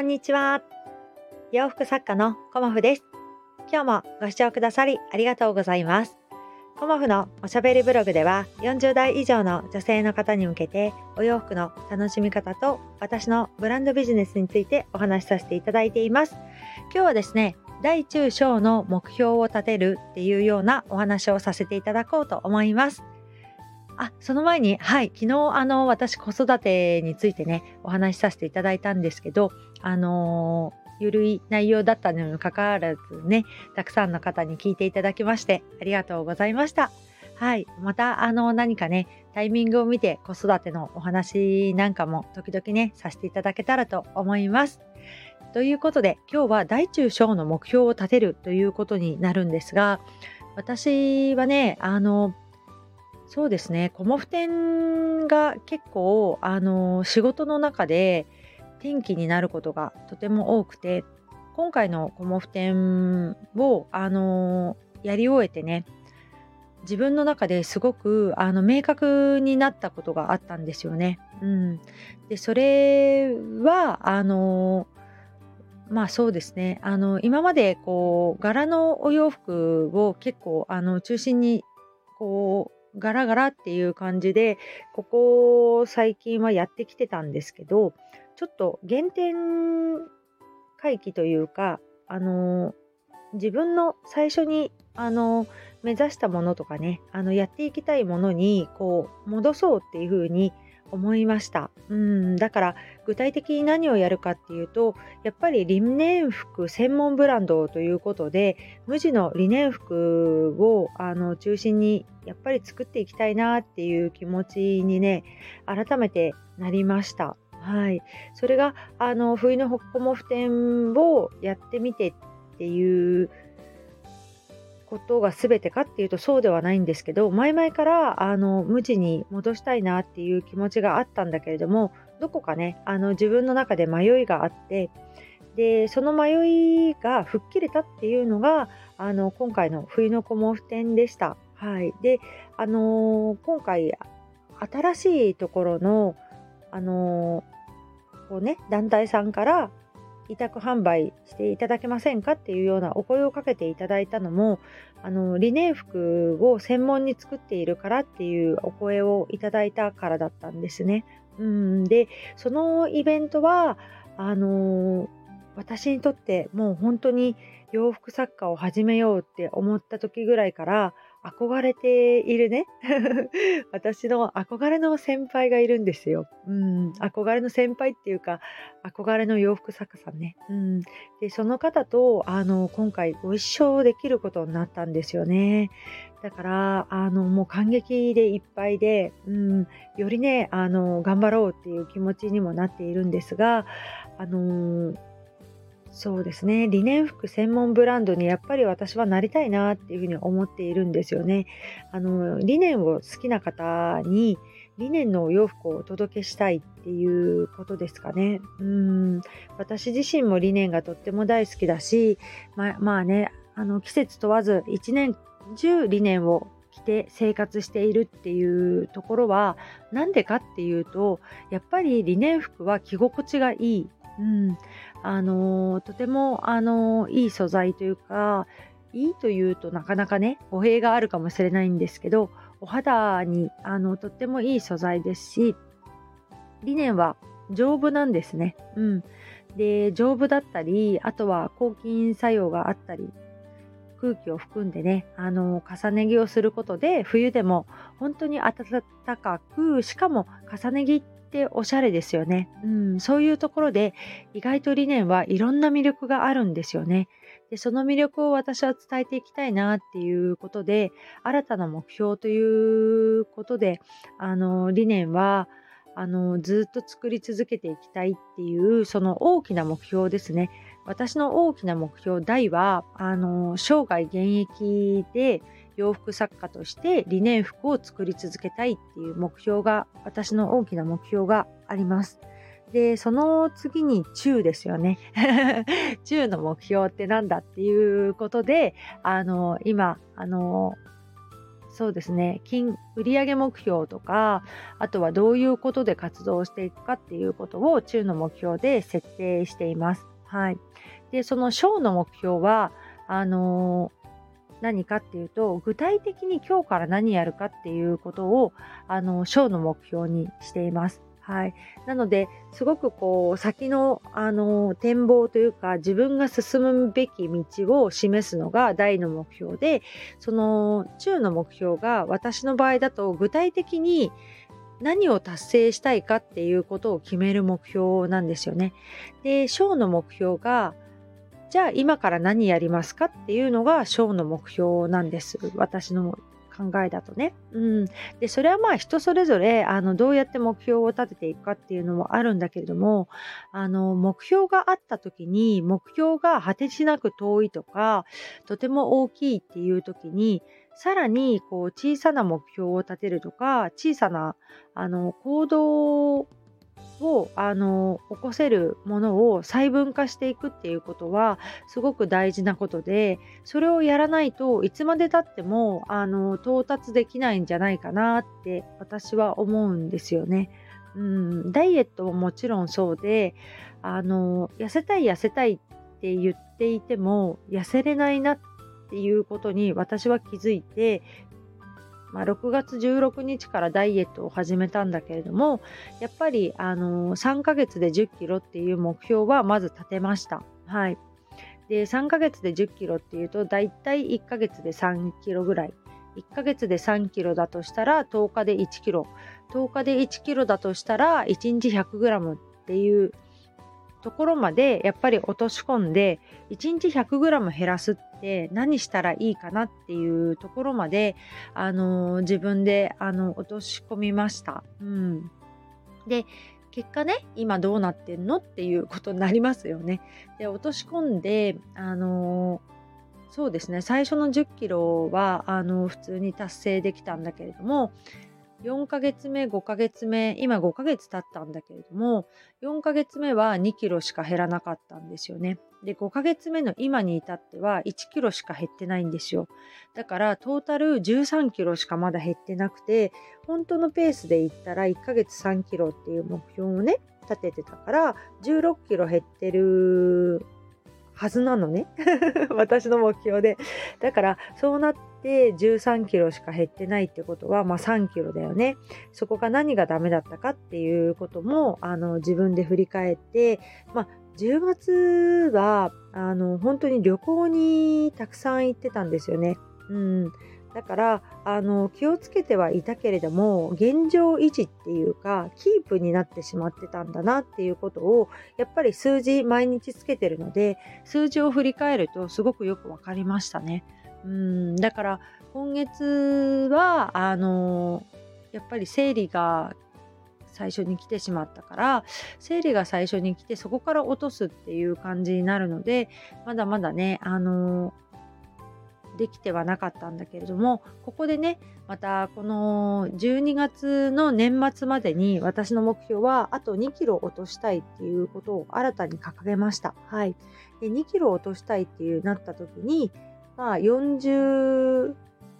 こんにちは。洋服作家のコモフです。今日もご視聴くださりありがとうございます。コモフのおしゃべりブログでは40代以上の女性の方に向けてお洋服の楽しみ方と私のブランドビジネスについてお話しさせていただいています。今日はですね、大中小の目標を立てるっていうようなお話をさせていただこうと思います。あ、その前に、はい、昨日、あの、私、子育てについてね、お話しさせていただいたんですけど、あのー、ゆるい内容だったのにもかかわらずね、たくさんの方に聞いていただきまして、ありがとうございました。はい。また、あの、何かね、タイミングを見て子育てのお話なんかも時々ね、させていただけたらと思います。ということで、今日は大中小の目標を立てるということになるんですが、私はね、あの、そうですね、コモフ展が結構、あの、仕事の中で転機になることがとても多くて、今回のコモフ展を、あの、やり終えてね、自分の中ですごくあの明確になったことがあったんですよね。うん、でそれはあのまあそうですねあの今までこう柄のお洋服を結構あの中心にこうガラガラっていう感じで、ここ最近はやってきてたんですけど、ちょっと原点回帰というか、あの、自分の最初に、あの、目指したものとかね、あの、やっていきたいものに、こう、戻そうっていう風に思いました。うん、だから具体的に何をやるかっていうと、やっぱりリネン服専門ブランドということで、無地のリネン服をあの中心にやっぱり作っていきたいなっていう気持ちにね、改めてなりました。はい。それが、あの、冬のホッコモフ展をやってみてっていうことが全てかっていうとそうではないんですけど前々からあの無地に戻したいなっていう気持ちがあったんだけれどもどこかねあの自分の中で迷いがあってでその迷いが吹っ切れたっていうのがあの今回の冬の子毛布展でした。はい、であのー、今回新しいところのあのー、こうね団体さんから委託販売していただけませんかっていうようなお声をかけていただいたのもあのリネン服を専門に作っているからっていうお声をいただいたからだったんですね。うん、でそのイベントはあの私にとってもう本当に洋服作家を始めようって思った時ぐらいから憧れているね 私の憧れの先輩がいるんですよ。うん、憧れの先輩っていうか憧れの洋服作家さんね。うん、でその方とあの今回ご一緒できることになったんですよね。だからあのもう感激でいっぱいで、うん、よりねあの頑張ろうっていう気持ちにもなっているんですがあのそうですね。リネン服専門ブランドにやっぱり私はなりたいなっていうふうに思っているんですよね。あの、リネンを好きな方に、リネンのお洋服をお届けしたいっていうことですかね。うん。私自身もリネンがとっても大好きだし、ままあね、あの、季節問わず一年中リネンを着て生活しているっていうところは、なんでかっていうと、やっぱりリネン服は着心地がいい。うん。あのとても、あのいい素材というか、いいというとなかなかね、語弊があるかもしれないんですけど、お肌にあのとってもいい素材ですし、リネンは丈夫なんですね。うん。で、丈夫だったり、あとは抗菌作用があったり、空気を含んでね、あの、重ね着をすることで、冬でも本当に暖かく、しかも重ね着っておしゃれですよね。うん、そういうところで意外と理念はいろんな魅力があるんですよね。でその魅力を私は伝えていきたいなっていうことで新たな目標ということであの理念はあのずっと作り続けていきたいっていうその大きな目標ですね。私の大きな目標大はあの生涯現役で洋服作家として理念服を作り続けたいっていう目標が、私の大きな目標があります。で、その次に中ですよね。中の目標ってなんだっていうことで、あの、今、あの、そうですね金売上目標とかあとはどういうことで活動していくかっていうことを中の目標で設定しています。はい、でその小の目標はあの何かっていうと具体的に今日から何やるかっていうことをあの小の目標にしています。はい、なのですごくこう先のあの展望というか自分が進むべき道を示すのが大の目標でその中の目標が私の場合だと具体的に何を達成したいかっていうことを決める目標なんですよね。で小の目標がじゃあ今から何やりますかっていうのが小の目標なんです私の考えだとね。うん、でそれはまあ人それぞれあのどうやって目標を立てていくかっていうのもあるんだけれどもあの目標があった時に目標が果てしなく遠いとかとても大きいっていう時にさらにこう小さな目標を立てるとか小さなあの行動ををあの起こせるものを細分化していくっていうことはすごく大事なことでそれをやらないといつまでたってもあの到達できないんじゃないかなって私は思うんですよね。うん、ダイエットももちろんそうであの痩せたい痩せたいって言っていても痩せれないなっていうことに私は気づいてまあ、6月16日からダイエットを始めたんだけれどもやっぱり、あのー、3ヶ月で1 0キロっていう目標はまず立てました。はい、で3ヶ月で1 0キロっていうとだいたい1ヶ月で3キロぐらい。1ヶ月で3キロだとしたら10日で1キロ。10日で1キロだとしたら1日100グラムっていうところまでやっぱり落とし込んで1日 100g 減らすって何したらいいかなっていうところまで、あのー、自分であの落とし込みました。うん、で結果ね今どうなってんのっていうことになりますよね。で落とし込んであのー、そうですね最初の1 0キロはあの普通に達成できたんだけれども4ヶ月目、5ヶ月目、今5ヶ月経ったんだけれども、4ヶ月目は2キロしか減らなかったんですよね。で、5ヶ月目の今に至っては1キロしか減ってないんですよ。だからトータル13キロしかまだ減ってなくて、本当のペースで言ったら1ヶ月3キロっていう目標をね、立ててたから、16キロ減ってるはずなのね 私の目標でだからそうなって13キロしか減ってないってことは、まあ、3キロだよねそこが何がダメだったかっていうこともあの自分で振り返って、まあ、10月はあの本当に旅行にたくさん行ってたんですよね。うんだからあの気をつけてはいたけれども現状維持っていうかキープになってしまってたんだなっていうことをやっぱり数字毎日つけてるので数字を振り返るとすごくよく分かりましたね。うんだから今月はあのやっぱり生理が最初に来てしまったから生理が最初に来てそこから落とすっていう感じになるのでまだまだねあのできてはなかったんだけれどもここでねまたこの12月の年末までに私の目標はあと2キロ落としたいっていうことを新たに掲げました。はい、で2キロ落としたいっていうなった時にまあ40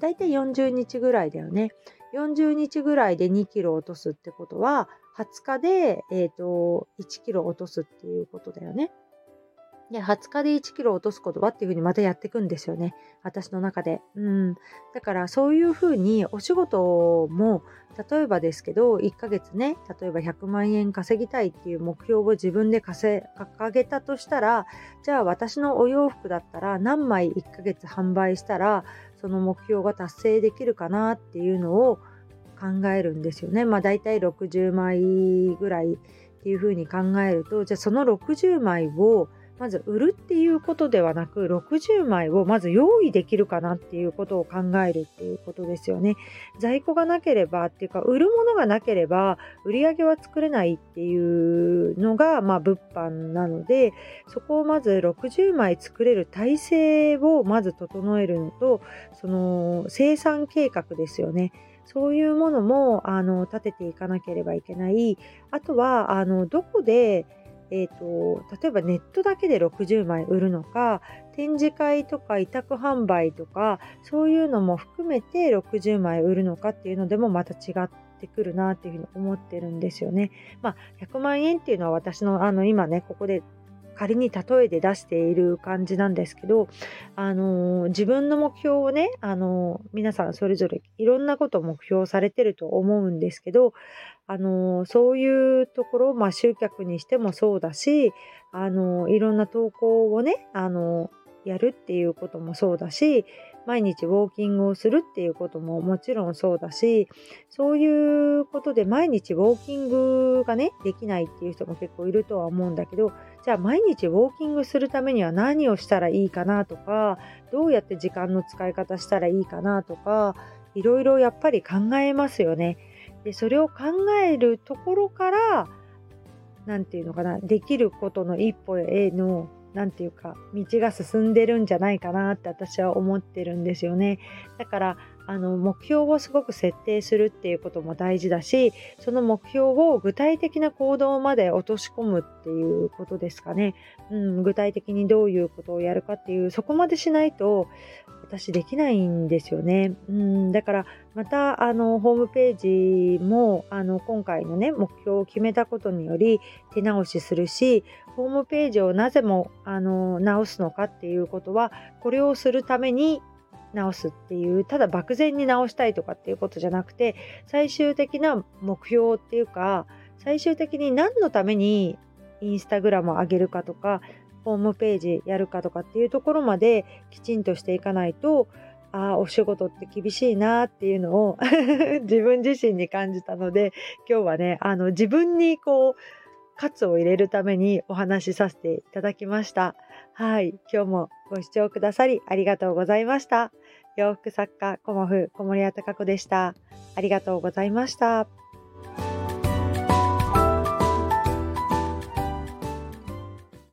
大体40日ぐらいだよね。40日ぐらいで2キロ落とすってことは20日で、えーと1キロ落とすっていうことだよね。で、20日で1キロ落とすことはっていうふうにまたやっていくんですよね。私の中で。うん。だからそういうふうにお仕事も、例えばですけど、1ヶ月ね、例えば100万円稼ぎたいっていう目標を自分で掲げたとしたら、じゃあ私のお洋服だったら何枚1ヶ月販売したら、その目標が達成できるかなっていうのを考えるんですよね。まあ大体60枚ぐらいっていうふうに考えると、じゃあその60枚をまず売るっていうことではなく60枚をまず用意できるかなっていうことを考えるっていうことですよね。在庫がなければっていうか売るものがなければ売り上げは作れないっていうのがまあ物販なのでそこをまず60枚作れる体制をまず整えるのとその生産計画ですよね。そういうものもあの立てていかなければいけない。あとはあのどこでえーと、例えばネットだけで60枚売るのか展示会とか委託販売とかそういうのも含めて60枚売るのかっていうのでもまた違ってくるなっていうふうに思ってるんですよね。まあ、100万円っていうのは私のあの今ねここで仮に例えで出している感じなんですけど、あのー、自分の目標をね、あのー、皆さんそれぞれいろんなことを目標されてると思うんですけど、あのー、そういうところ、まあ、集客にしてもそうだし、あのいろんな投稿をね、あのやるっていうこともそうだし、毎日ウォーキングをするっていうことももちろんそうだし、そういうことで毎日ウォーキングがね、できないっていう人も結構いるとは思うんだけど、じゃあ毎日ウォーキングするためには何をしたらいいかなとか、どうやって時間の使い方したらいいかなとか、いろいろやっぱり考えますよね。で、それを考えるところから、何て言うのかな、できることの一歩への何て言うか道が進んでるんじゃないかなって私は思ってるんですよね。だからあの目標をすごく設定するっていうことも大事だしその目標を具体的な行動まで落とし込むっていうことですかね、うん、具体的にどういうことをやるかっていうそこまでしないと私できないんですよね、うん、だからまたあのホームページもあの今回のね目標を決めたことにより手直しするしホームページをなぜもあの直すのかっていうことはこれをするために直すっていうただ漠然に直したいとかっていうことじゃなくて最終的な目標っていうか最終的に何のためにインスタグラムを上げるかとかホームページやるかとかっていうところまできちんとしていかないとああお仕事って厳しいなっていうのを 自分自身に感じたので今日はねあの自分にこう喝を入れるためにお話しさせていただきました。はい。今日もご視聴くださりありがとうございました。洋服作家、コモフ、小森屋隆子でした。ありがとうございました。